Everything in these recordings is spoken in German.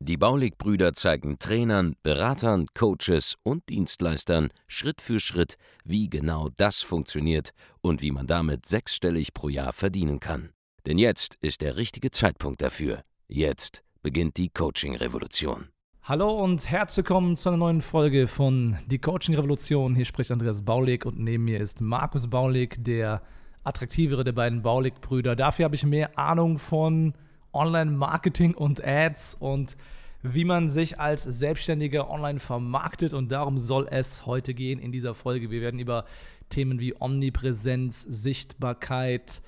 Die Baulig-Brüder zeigen Trainern, Beratern, Coaches und Dienstleistern Schritt für Schritt, wie genau das funktioniert und wie man damit sechsstellig pro Jahr verdienen kann. Denn jetzt ist der richtige Zeitpunkt dafür. Jetzt beginnt die Coaching-Revolution. Hallo und herzlich willkommen zu einer neuen Folge von Die Coaching Revolution. Hier spricht Andreas Baulig und neben mir ist Markus Baulig, der attraktivere der beiden Baulig-Brüder. Dafür habe ich mehr Ahnung von Online-Marketing und Ads und wie man sich als Selbstständiger online vermarktet. Und darum soll es heute gehen in dieser Folge. Wir werden über Themen wie Omnipräsenz, Sichtbarkeit,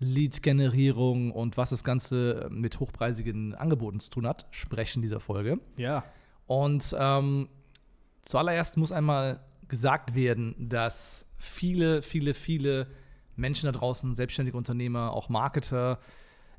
Lead-Generierung und was das Ganze mit hochpreisigen Angeboten zu tun hat, sprechen in dieser Folge. Ja. Und ähm, zuallererst muss einmal gesagt werden, dass viele, viele, viele Menschen da draußen, selbstständige Unternehmer, auch Marketer,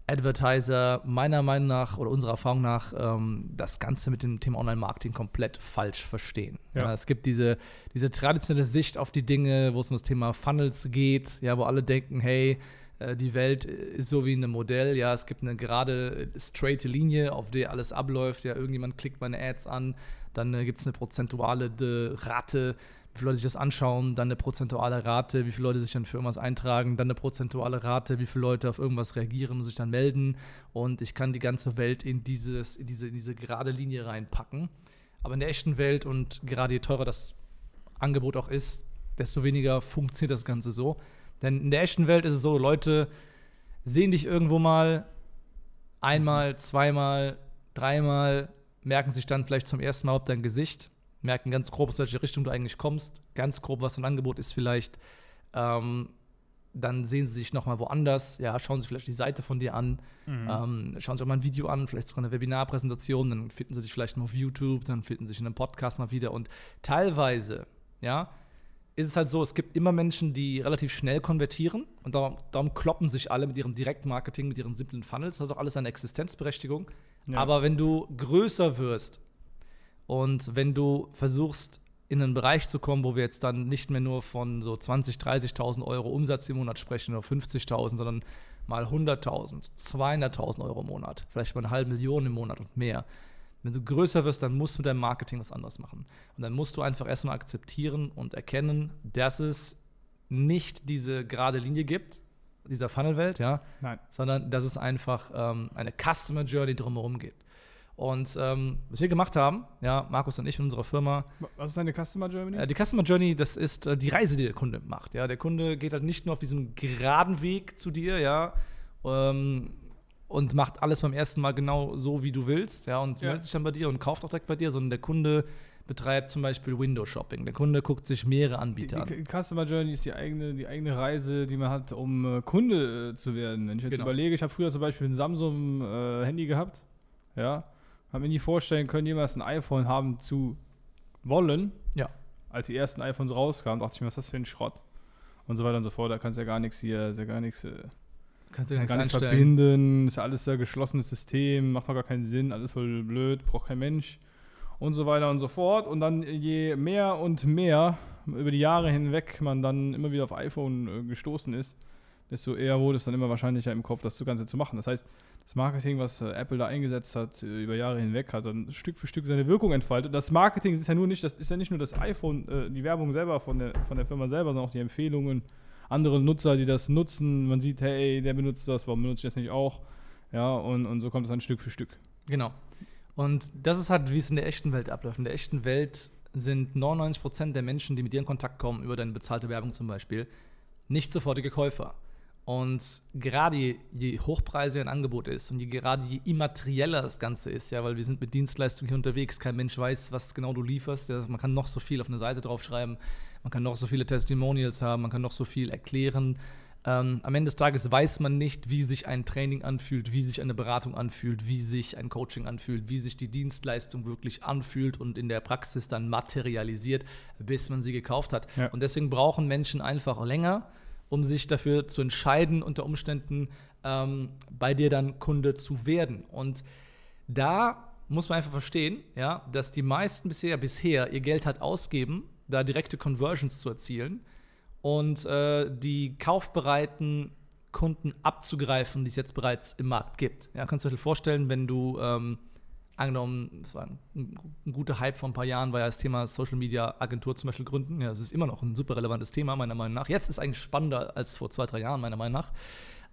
Advertiser meiner Meinung nach oder unserer Erfahrung nach ähm, das Ganze mit dem Thema Online-Marketing komplett falsch verstehen. Ja. Ja, es gibt diese, diese traditionelle Sicht auf die Dinge, wo es um das Thema Funnels geht, ja, wo alle denken, hey, äh, die Welt ist so wie ein Modell, ja, es gibt eine gerade straight Linie, auf der alles abläuft, ja, irgendjemand klickt meine Ads an, dann äh, gibt es eine prozentuale Rate wie viele Leute sich das anschauen, dann eine prozentuale Rate, wie viele Leute sich dann für irgendwas eintragen, dann eine prozentuale Rate, wie viele Leute auf irgendwas reagieren und sich dann melden. Und ich kann die ganze Welt in, dieses, in, diese, in diese gerade Linie reinpacken. Aber in der echten Welt und gerade je teurer das Angebot auch ist, desto weniger funktioniert das Ganze so. Denn in der echten Welt ist es so, Leute sehen dich irgendwo mal einmal, zweimal, dreimal, merken sich dann vielleicht zum ersten Mal ob dein Gesicht merken ganz grob, aus welche Richtung du eigentlich kommst, ganz grob, was dein Angebot ist vielleicht. Ähm, dann sehen sie sich nochmal woanders, ja, schauen sie vielleicht die Seite von dir an, mhm. ähm, schauen sich auch mal ein Video an, vielleicht sogar eine Webinarpräsentation, dann finden sie dich vielleicht mal auf YouTube, dann finden sie sich in einem Podcast mal wieder und teilweise, ja, ist es halt so, es gibt immer Menschen, die relativ schnell konvertieren und darum, darum kloppen sich alle mit ihrem Direktmarketing, mit ihren simplen Funnels, das hat auch alles eine Existenzberechtigung. Ja. Aber wenn du größer wirst, und wenn du versuchst, in einen Bereich zu kommen, wo wir jetzt dann nicht mehr nur von so 20.000, 30.000 Euro Umsatz im Monat sprechen oder 50.000, sondern mal 100.000, 200.000 Euro im Monat, vielleicht mal eine halbe Million im Monat und mehr. Wenn du größer wirst, dann musst du mit deinem Marketing was anderes machen. Und dann musst du einfach erstmal akzeptieren und erkennen, dass es nicht diese gerade Linie gibt, dieser Funnelwelt, ja, Nein. sondern dass es einfach ähm, eine Customer Journey drumherum gibt. Und ähm, was wir gemacht haben, ja, Markus und ich in unserer Firma. Was ist eine Customer Journey? Äh, die Customer Journey, das ist äh, die Reise, die der Kunde macht. Ja, der Kunde geht halt nicht nur auf diesem geraden Weg zu dir, ja, ähm, und macht alles beim ersten Mal genau so, wie du willst, ja, und ja. meldet sich dann bei dir und kauft auch direkt bei dir, sondern der Kunde betreibt zum Beispiel Window Shopping. Der Kunde guckt sich mehrere Anbieter die, die, die Customer Journey ist die eigene, die eigene Reise, die man hat, um äh, Kunde äh, zu werden. Wenn ich jetzt genau. überlege, ich habe früher zum Beispiel ein Samsung-Handy äh, gehabt, ja, habe mir nie vorstellen können, jemals ein iPhone haben zu wollen. Ja. Als die ersten iPhones rauskamen, dachte ich mir, was ist das für ein Schrott? Und so weiter und so fort. Da kannst du ja gar nichts hier, ja gar nichts. Äh, kannst du ja gar nichts verbinden, ist ja alles ein geschlossenes System, macht doch gar keinen Sinn, alles voll blöd, braucht kein Mensch und so weiter und so fort. Und dann je mehr und mehr über die Jahre hinweg man dann immer wieder auf iPhone äh, gestoßen ist, desto eher wurde es dann immer wahrscheinlicher im Kopf, das Ganze zu machen. Das heißt, das Marketing, was äh, Apple da eingesetzt hat, äh, über Jahre hinweg, hat dann Stück für Stück seine Wirkung entfaltet. Das Marketing ist ja nur nicht, das ist ja nicht nur das iPhone, äh, die Werbung selber von der, von der Firma selber, sondern auch die Empfehlungen, andere Nutzer, die das nutzen. Man sieht, hey, der benutzt das, warum benutze ich das nicht auch? Ja, und, und so kommt es dann Stück für Stück. Genau. Und das ist halt, wie es in der echten Welt abläuft. In der echten Welt sind 99% der Menschen, die mit dir in Kontakt kommen, über deine bezahlte Werbung zum Beispiel, nicht sofortige Käufer. Und gerade je, hochpreisiger ein Angebot ist und je, gerade je immaterieller das Ganze ist, ja, weil wir sind mit Dienstleistungen hier unterwegs, kein Mensch weiß, was genau du lieferst. Ja, man kann noch so viel auf eine Seite draufschreiben, man kann noch so viele Testimonials haben, man kann noch so viel erklären. Ähm, am Ende des Tages weiß man nicht, wie sich ein Training anfühlt, wie sich eine Beratung anfühlt, wie sich ein Coaching anfühlt, wie sich die Dienstleistung wirklich anfühlt und in der Praxis dann materialisiert, bis man sie gekauft hat. Ja. Und deswegen brauchen Menschen einfach länger, um sich dafür zu entscheiden, unter Umständen ähm, bei dir dann Kunde zu werden. Und da muss man einfach verstehen, ja, dass die meisten bisher, bisher ihr Geld hat ausgeben, da direkte Conversions zu erzielen und äh, die kaufbereiten Kunden abzugreifen, die es jetzt bereits im Markt gibt. Ja, kannst du dir vorstellen, wenn du ähm, angenommen, das war ein, ein, guter Hype vor ein paar Jahren, war ja das Thema Social Media Agentur zum Beispiel gründen. Ja, das ist immer noch ein super relevantes Thema, meiner Meinung nach. Jetzt ist eigentlich spannender als vor zwei, drei Jahren, meiner Meinung nach.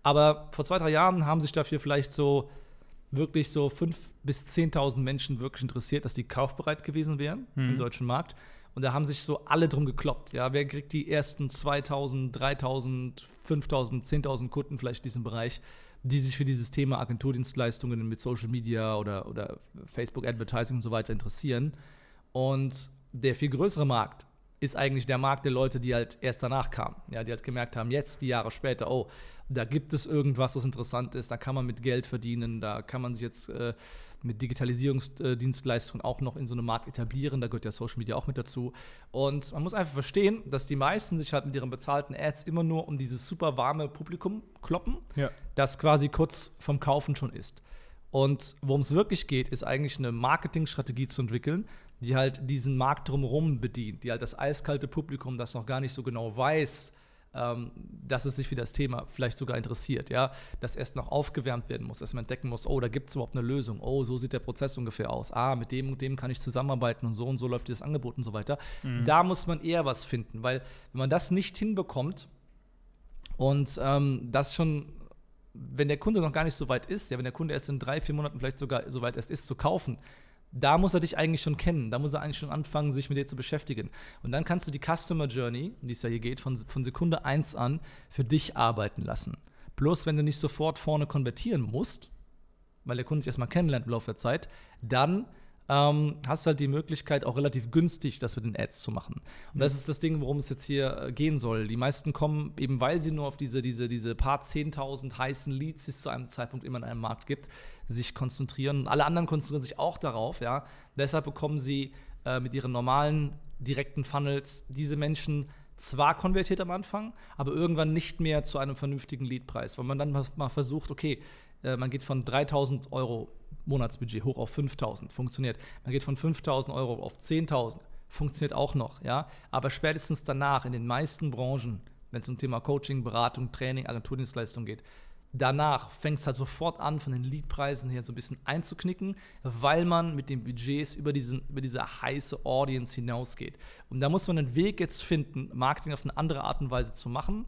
Aber vor zwei, drei Jahren haben sich dafür vielleicht so wirklich so 5.000 bis 10.000 Menschen wirklich interessiert, dass die kaufbereit gewesen wären mhm. im deutschen Markt. Und da haben sich so alle drum gekloppt. Ja, wer kriegt die ersten 2000, 3000, 5000, 10.000 Kunden vielleicht in diesem Bereich, die sich für dieses Thema Agenturdienstleistungen mit Social Media oder, oder Facebook Advertising und so weiter interessieren. Und der viel größere Markt ist eigentlich der Markt der Leute, die halt erst danach kamen. Ja, die halt gemerkt haben, jetzt, die Jahre später, oh, da gibt es irgendwas, was interessant ist, da kann man mit Geld verdienen, da kann man sich jetzt äh, mit Digitalisierungsdienstleistungen auch noch in so einem Markt etablieren. Da gehört ja Social Media auch mit dazu. Und man muss einfach verstehen, dass die meisten sich halt mit ihren bezahlten Ads immer nur um dieses super warme Publikum kloppen, ja. das quasi kurz vom Kaufen schon ist. Und worum es wirklich geht, ist eigentlich eine Marketingstrategie zu entwickeln, die halt diesen Markt drumherum bedient, die halt das eiskalte Publikum, das noch gar nicht so genau weiß, ähm, dass es sich für das Thema vielleicht sogar interessiert, ja, dass erst noch aufgewärmt werden muss, dass man entdecken muss, oh, da gibt es überhaupt eine Lösung, oh, so sieht der Prozess ungefähr aus, ah, mit dem und dem kann ich zusammenarbeiten und so und so läuft dieses Angebot und so weiter. Mhm. Da muss man eher was finden, weil wenn man das nicht hinbekommt und ähm, das schon wenn der Kunde noch gar nicht so weit ist, ja, wenn der Kunde erst in drei, vier Monaten vielleicht sogar so weit erst ist zu kaufen, da muss er dich eigentlich schon kennen. Da muss er eigentlich schon anfangen, sich mit dir zu beschäftigen. Und dann kannst du die Customer Journey, die es ja hier geht, von, von Sekunde 1 an für dich arbeiten lassen. Bloß wenn du nicht sofort vorne konvertieren musst, weil der Kunde dich erstmal kennenlernt im Laufe der Zeit, dann ähm, hast du halt die Möglichkeit, auch relativ günstig das mit den Ads zu machen. Und das ist das Ding, worum es jetzt hier äh, gehen soll. Die meisten kommen eben, weil sie nur auf diese, diese, diese paar 10.000 heißen Leads, die es zu einem Zeitpunkt immer in einem Markt gibt, sich konzentrieren. Und alle anderen konzentrieren sich auch darauf. Ja? Deshalb bekommen sie äh, mit ihren normalen, direkten Funnels diese Menschen zwar konvertiert am Anfang, aber irgendwann nicht mehr zu einem vernünftigen Leadpreis, weil man dann mal versucht, okay, äh, man geht von 3000 Euro Monatsbudget hoch auf 5000, funktioniert. Man geht von 5000 Euro auf 10.000, funktioniert auch noch, ja. Aber spätestens danach in den meisten Branchen, wenn es um Thema Coaching, Beratung, Training, Agenturdienstleistung geht, danach fängt es halt sofort an, von den Leadpreisen her so ein bisschen einzuknicken, weil man mit den Budgets über, diesen, über diese heiße Audience hinausgeht. Und da muss man einen Weg jetzt finden, Marketing auf eine andere Art und Weise zu machen,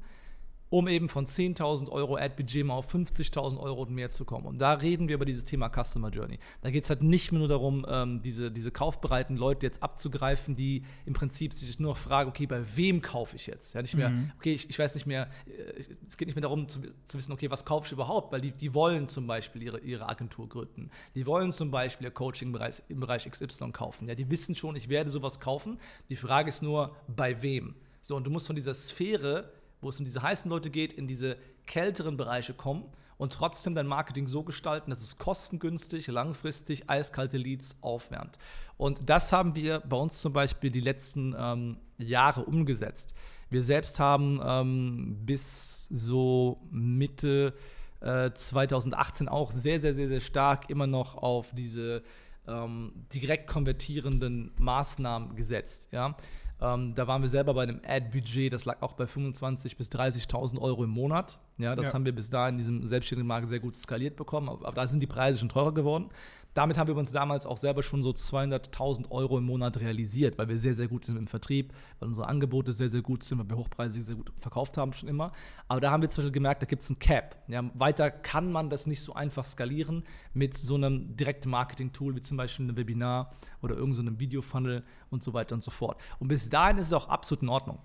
um eben von 10.000 Euro Ad-Budget mal auf 50.000 Euro und mehr zu kommen. Und da reden wir über dieses Thema Customer Journey. Da geht es halt nicht mehr nur darum, ähm, diese, diese kaufbereiten Leute jetzt abzugreifen, die im Prinzip sich nur noch fragen, okay, bei wem kaufe ich jetzt? Ja, nicht mehr, mhm. okay, ich, ich, weiß nicht mehr, äh, es geht nicht mehr darum zu, zu, wissen, okay, was kaufe ich überhaupt? Weil die, die wollen zum Beispiel ihre, ihre Agentur gründen. Die wollen zum Beispiel ihr Coaching im Bereich, im Bereich XY kaufen. Ja, die wissen schon, ich werde sowas kaufen. Die Frage ist nur, bei wem? So, und du musst von dieser Sphäre wo es um diese heißen Leute geht, in diese kälteren Bereiche kommen und trotzdem dein Marketing so gestalten, dass es kostengünstig, langfristig eiskalte Leads aufwärmt. Und das haben wir bei uns zum Beispiel die letzten ähm, Jahre umgesetzt. Wir selbst haben ähm, bis so Mitte äh, 2018 auch sehr, sehr, sehr, sehr stark immer noch auf diese ähm, direkt konvertierenden Maßnahmen gesetzt. Ja? Ähm, da waren wir selber bei einem Ad-Budget, das lag auch bei 25.000 bis 30.000 Euro im Monat. Ja, das ja. haben wir bis da in diesem selbstständigen Markt sehr gut skaliert bekommen, aber, aber da sind die Preise schon teurer geworden. Damit haben wir uns damals auch selber schon so 200.000 Euro im Monat realisiert, weil wir sehr, sehr gut sind im Vertrieb, weil unsere Angebote sehr, sehr gut sind, weil wir hochpreisig sehr gut verkauft haben schon immer. Aber da haben wir zum Beispiel gemerkt, da gibt es ein Cap. Ja, weiter kann man das nicht so einfach skalieren mit so einem direkten Marketing-Tool wie zum Beispiel einem Webinar oder irgendeinem so Video-Funnel und so weiter und so fort. Und bis dahin ist es auch absolut in Ordnung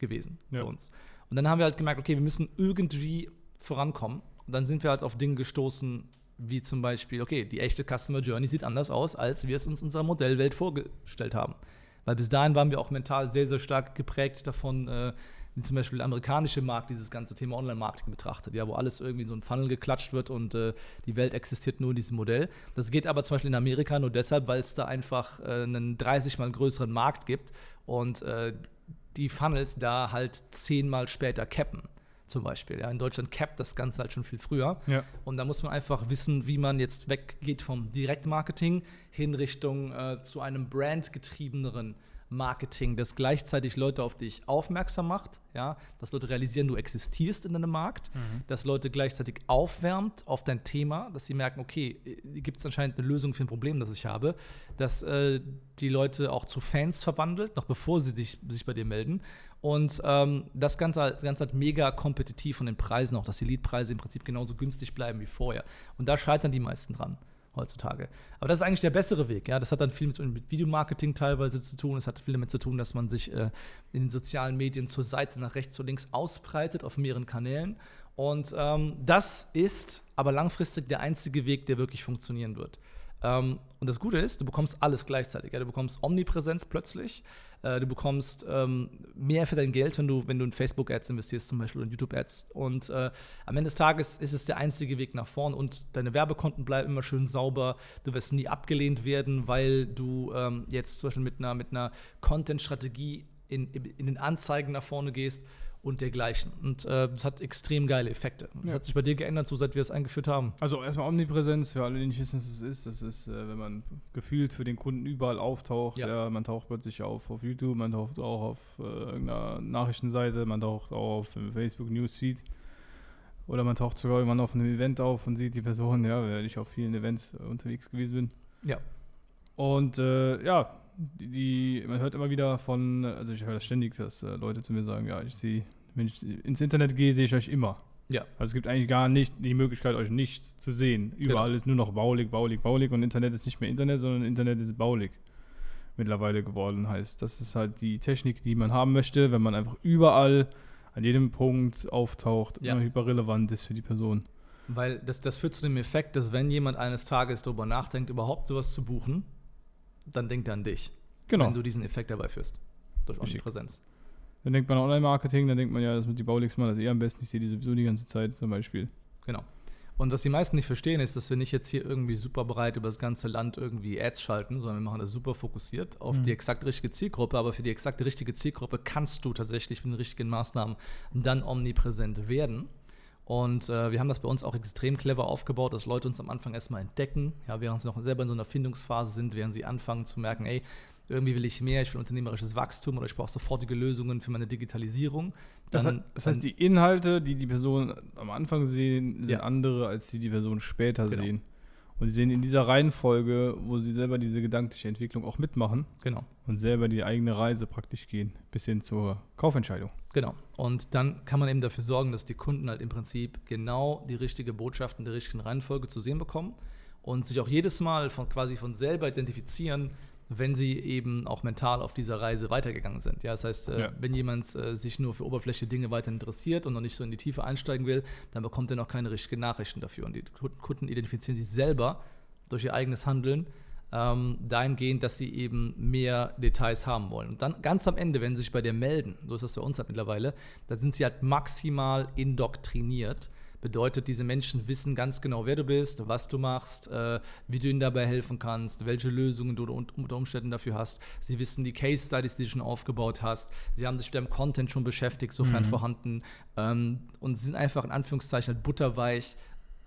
gewesen ja. für uns. Und dann haben wir halt gemerkt, okay, wir müssen irgendwie vorankommen. Und dann sind wir halt auf Dinge gestoßen, wie zum Beispiel, okay, die echte Customer Journey sieht anders aus, als wir es uns in unserer Modellwelt vorgestellt haben. Weil bis dahin waren wir auch mental sehr, sehr stark geprägt davon, äh, wie zum Beispiel der amerikanische Markt dieses ganze Thema Online-Marketing betrachtet, ja, wo alles irgendwie in so ein Funnel geklatscht wird und äh, die Welt existiert nur in diesem Modell. Das geht aber zum Beispiel in Amerika nur deshalb, weil es da einfach äh, einen 30 mal größeren Markt gibt und äh, die Funnels da halt zehnmal später cappen zum Beispiel. Ja, in Deutschland capped das Ganze halt schon viel früher. Ja. Und da muss man einfach wissen, wie man jetzt weggeht vom Direktmarketing hin Richtung äh, zu einem brandgetriebeneren Marketing, das gleichzeitig Leute auf dich aufmerksam macht, ja, dass Leute realisieren, du existierst in einem Markt, dass Leute gleichzeitig aufwärmt auf dein Thema, dass sie merken, okay, gibt es anscheinend eine Lösung für ein Problem, das ich habe, dass äh, die Leute auch zu Fans verwandelt, noch bevor sie sich, sich bei dir melden. Und ähm, das Ganze, das Ganze halt mega kompetitiv von den Preisen auch, dass die Leadpreise im Prinzip genauso günstig bleiben wie vorher. Und da scheitern die meisten dran heutzutage. Aber das ist eigentlich der bessere Weg. Ja? Das hat dann viel mit, mit Videomarketing teilweise zu tun. Es hat viel damit zu tun, dass man sich äh, in den sozialen Medien zur Seite, nach rechts, zu links ausbreitet auf mehreren Kanälen. Und ähm, das ist aber langfristig der einzige Weg, der wirklich funktionieren wird. Ähm, und das Gute ist, du bekommst alles gleichzeitig. Ja? Du bekommst Omnipräsenz plötzlich. Äh, du bekommst ähm, mehr für dein Geld, wenn du, wenn du in Facebook-Ads investierst, zum Beispiel in YouTube-Ads. Und äh, am Ende des Tages ist es der einzige Weg nach vorn und deine Werbekonten bleiben immer schön sauber. Du wirst nie abgelehnt werden, weil du ähm, jetzt zum Beispiel mit einer, mit einer Content-Strategie in, in den Anzeigen nach vorne gehst und dergleichen. Und äh, das hat extrem geile Effekte. Das Ja. hat sich bei dir geändert, so seit wir es eingeführt haben. Also erstmal Omnipräsenz, für alle, die nicht wissen, was es ist. Das ist, äh, wenn man gefühlt für den Kunden überall auftaucht. Ja. Ja. man taucht plötzlich auf auf YouTube, man taucht auch auf äh, irgendeiner Nachrichtenseite, man taucht auch auf dem Facebook Newsfeed. Oder man taucht sogar irgendwann auf einem Event auf und sieht die Person, ja, weil ich auf vielen Events äh, unterwegs gewesen bin. Ja. Und äh, ja, die, man hört immer wieder von, also ich höre das ständig, dass äh, Leute zu mir sagen, ja, ich sehe, wenn ich ins Internet gehe, sehe ich euch immer. Ja. Also es gibt eigentlich gar nicht die Möglichkeit, euch nicht zu sehen. Überall ist nur noch baulig, baulig, baulig und Internet ist nicht mehr Internet, sondern Internet ist baulig mittlerweile geworden. Heißt, das ist halt die Technik, die man haben möchte, wenn man einfach überall an jedem Punkt auftaucht, Ja. immer hyperrelevant ist für die Person. Weil das, das führt zu dem Effekt, dass wenn jemand eines Tages darüber nachdenkt, überhaupt sowas zu buchen, dann denkt er an dich. Genau. Wenn du diesen Effekt dabei führst. Durch Richtig. Omnipräsenz. Dann denkt man an Online-Marketing, dann denkt man ja, das mit die Bauligs mal das eh am besten. Ich sehe die sowieso die ganze Zeit zum Beispiel. Genau. Und was die meisten nicht verstehen, ist, dass wir nicht jetzt hier irgendwie super breit über das ganze Land irgendwie Ads schalten, sondern wir machen das super fokussiert auf Mhm. die exakt richtige Zielgruppe. Aber für die exakt richtige Zielgruppe kannst du tatsächlich mit den richtigen Maßnahmen dann omnipräsent werden. Und äh, wir haben das bei uns auch extrem clever aufgebaut, dass Leute uns am Anfang erstmal entdecken, ja, während sie noch selber in so einer Findungsphase sind, während sie anfangen zu merken, ey, irgendwie will ich mehr, ich will unternehmerisches Wachstum oder ich brauche sofortige Lösungen für meine Digitalisierung. Das, Dann- heißt, das heißt, die Inhalte, die die Person am Anfang sehen, sind Ja. andere, als die die Person später Genau. sehen. Und sie sehen in dieser Reihenfolge, wo sie selber diese gedankliche Entwicklung auch mitmachen genau. und selber die eigene Reise praktisch gehen, bis hin zur Kaufentscheidung. Genau. Und dann kann man eben dafür sorgen, dass die Kunden halt im Prinzip genau die richtige Botschaft in der richtigen Reihenfolge zu sehen bekommen und sich auch jedes Mal von quasi von selber identifizieren, wenn sie eben auch mental auf dieser Reise weitergegangen sind. Ja, das heißt, äh, Ja. wenn jemand äh, sich nur für oberflächliche Dinge weiter interessiert und noch nicht so in die Tiefe einsteigen will, dann bekommt er noch keine richtigen Nachrichten dafür. Und die Kunden- identifizieren sich selber durch ihr eigenes Handeln ähm, dahingehend, dass sie eben mehr Details haben wollen. Und dann ganz am Ende, wenn sie sich bei dir melden, so ist das bei uns halt mittlerweile, da sind sie halt maximal indoktriniert. Bedeutet, diese Menschen wissen ganz genau, wer du bist, was du machst, äh, wie du ihnen dabei helfen kannst, welche Lösungen du un- unter Umständen dafür hast. Sie wissen die Case Studies, die du schon aufgebaut hast. Sie haben sich mit deinem Content schon beschäftigt, sofern vorhanden. Ähm, und sie sind einfach in Anführungszeichen halt butterweich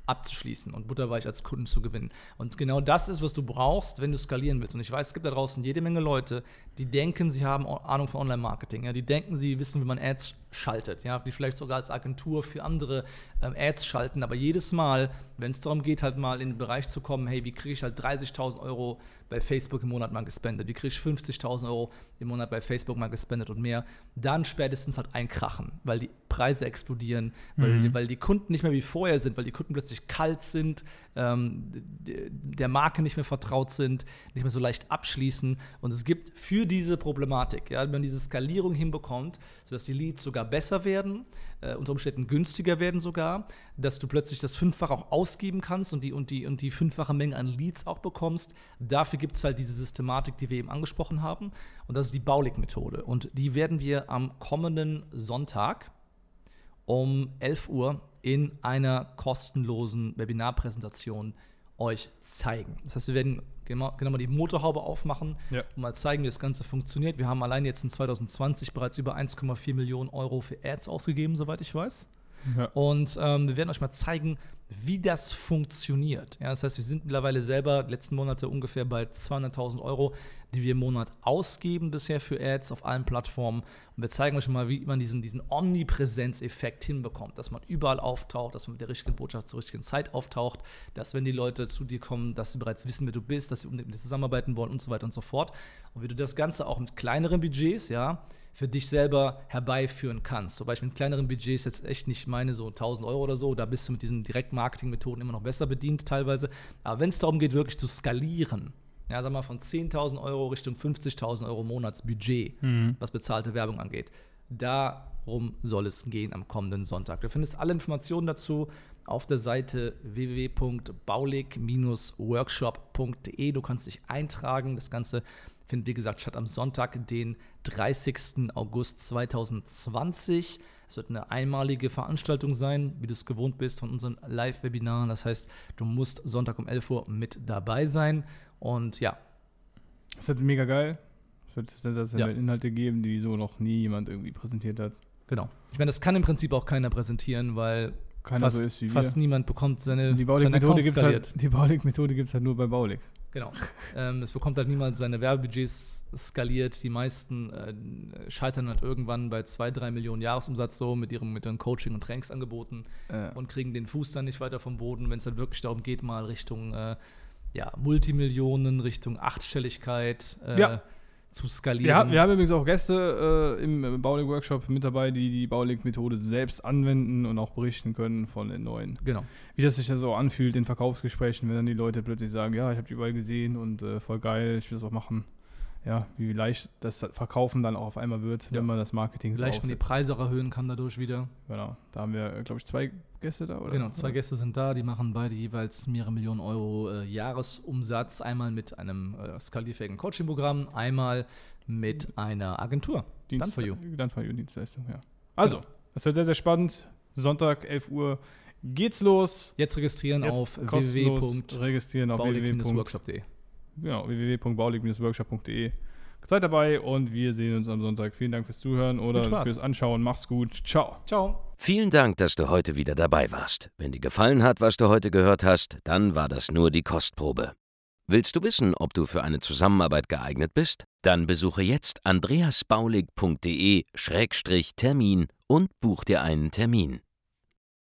abzuschließen und butterweich als Kunden zu gewinnen. Und genau das ist, was du brauchst, wenn du skalieren willst. Und ich weiß, es gibt da draußen jede Menge Leute, die denken, sie haben Ahnung von Online-Marketing. Ja? Die denken, sie wissen, wie man Ads schaltet. Ja? Die vielleicht sogar als Agentur für andere ähm, Ads schalten. Aber jedes Mal, wenn es darum geht, halt mal in den Bereich zu kommen, hey, wie kriege ich halt 30.000 Euro bei Facebook im Monat mal gespendet? Wie kriege ich 50.000 Euro im Monat bei Facebook mal gespendet und mehr? Dann spätestens halt einkrachen, weil die Preise explodieren, weil, Mhm. weil die Kunden nicht mehr wie vorher sind, weil die Kunden plötzlich kalt sind, ähm, der Marke nicht mehr vertraut sind, nicht mehr so leicht abschließen. Und es gibt für diese Problematik, ja, wenn man diese Skalierung hinbekommt, sodass die Leads sogar sogar besser werden, äh, unter Umständen günstiger werden sogar, dass du plötzlich das Fünffache auch ausgeben kannst und die, und die, und die fünffache Menge an Leads auch bekommst. Dafür gibt es halt diese Systematik, die wir eben angesprochen haben. Und das ist die Baulig-Methode. Und die werden wir am kommenden Sonntag um 11 Uhr in einer kostenlosen Webinarpräsentation euch zeigen. Das heißt, wir werden genau, genau mal die Motorhaube aufmachen Ja. und mal zeigen, wie das Ganze funktioniert. Wir haben allein jetzt in 2020 bereits über 1,4 Millionen Euro für Ads ausgegeben, soweit ich weiß. Und ähm, wir werden euch mal zeigen, wie das funktioniert. Ja, das heißt, wir sind mittlerweile selber letzten Monate ungefähr bei 200.000 Euro, die wir im Monat ausgeben bisher für Ads auf allen Plattformen. Und wir zeigen euch mal, wie man diesen, diesen Omnipräsenz-Effekt hinbekommt, dass man überall auftaucht, dass man mit der richtigen Botschaft zur richtigen Zeit auftaucht, dass wenn die Leute zu dir kommen, dass sie bereits wissen, wer du bist, dass sie unbedingt mit dir zusammenarbeiten wollen und so weiter und so fort. Und wie du das Ganze auch mit kleineren Budgets, ja, für dich selber herbeiführen kannst. Wobei ich mit kleineren Budgets jetzt echt nicht meine, so 1000 Euro oder so, da bist du mit diesen Direktmarketing-Methoden immer noch besser bedient teilweise. Aber wenn es darum geht, wirklich zu skalieren, ja, sag mal von 10.000 Euro Richtung 50.000 Euro Monatsbudget, was bezahlte Werbung angeht, darum soll es gehen am kommenden Sonntag. Du findest alle Informationen dazu auf der Seite www.baulig-workshop.de. Du kannst dich eintragen. Das Ganze findet, wie gesagt, statt am Sonntag, den 30. August 2020. Es wird eine einmalige Veranstaltung sein, wie du es gewohnt bist von unseren Live-Webinaren. Das heißt, du musst Sonntag um 11 Uhr mit dabei sein. Und ja, Es wird mega geil. Es wird sensationelle Ja. Inhalte geben, die so noch nie jemand irgendwie präsentiert hat. genau. Ich meine, das kann im Prinzip auch keiner präsentieren, weil Keiner fast, so ist wie fast wir. niemand bekommt seine, Die Baulig-Methode gibt skaliert. halt, die Baulig-Methode gibt's halt nur bei Baulix. Genau. ähm, es bekommt halt niemand seine Werbebudgets skaliert. Die meisten äh, scheitern halt irgendwann bei 2, 3 Millionen Jahresumsatz so mit ihrem mit ihren Coaching- und Trainingsangeboten Äh, und kriegen den Fuß dann nicht weiter vom Boden, wenn es dann wirklich darum geht, mal Richtung äh, ja, Multimillionen, Richtung Achtstelligkeit äh, Ja. Zu skalieren. wir, haben, wir haben übrigens auch Gäste äh, im Baulig-Workshop mit dabei, die die Baulig-Methode selbst anwenden und auch berichten können von den neuen. genau. Wie das sich dann so anfühlt in Verkaufsgesprächen, wenn dann die Leute plötzlich sagen, ja, ich habe die überall gesehen und äh, voll geil, ich will das auch machen. Ja, wie leicht das Verkaufen dann auch auf einmal wird, Ja. wenn man das Marketing so Vielleicht, wenn die aufsetzt. Preise auch erhöhen kann dadurch wieder. Genau, da haben wir, glaube ich, zwei Gäste da, oder? Genau, zwei Gäste sind da, die machen beide jeweils mehrere Millionen Euro äh, Jahresumsatz. Einmal mit einem äh, skalierfähigen Coaching-Programm, einmal mit einer Agentur. Dienst Done for you. Done for you Dienstleistung, ja. Also, Genau. das wird sehr, sehr spannend. Sonntag, 11 Uhr geht's los. Jetzt registrieren Jetzt auf registrieren auf www. www.baulig-workshop.de. Genau, www.baulig-workshop.de. Seid dabei und wir sehen uns am Sonntag. Vielen Dank fürs Zuhören oder fürs Anschauen. Macht's gut. Ciao. Ciao. Vielen Dank, dass du heute wieder dabei warst. Wenn dir gefallen hat, was du heute gehört hast, dann war das nur die Kostprobe. Willst du wissen, ob du für eine Zusammenarbeit geeignet bist? Dann besuche jetzt andreasbaulig.de-termin und buch dir einen Termin.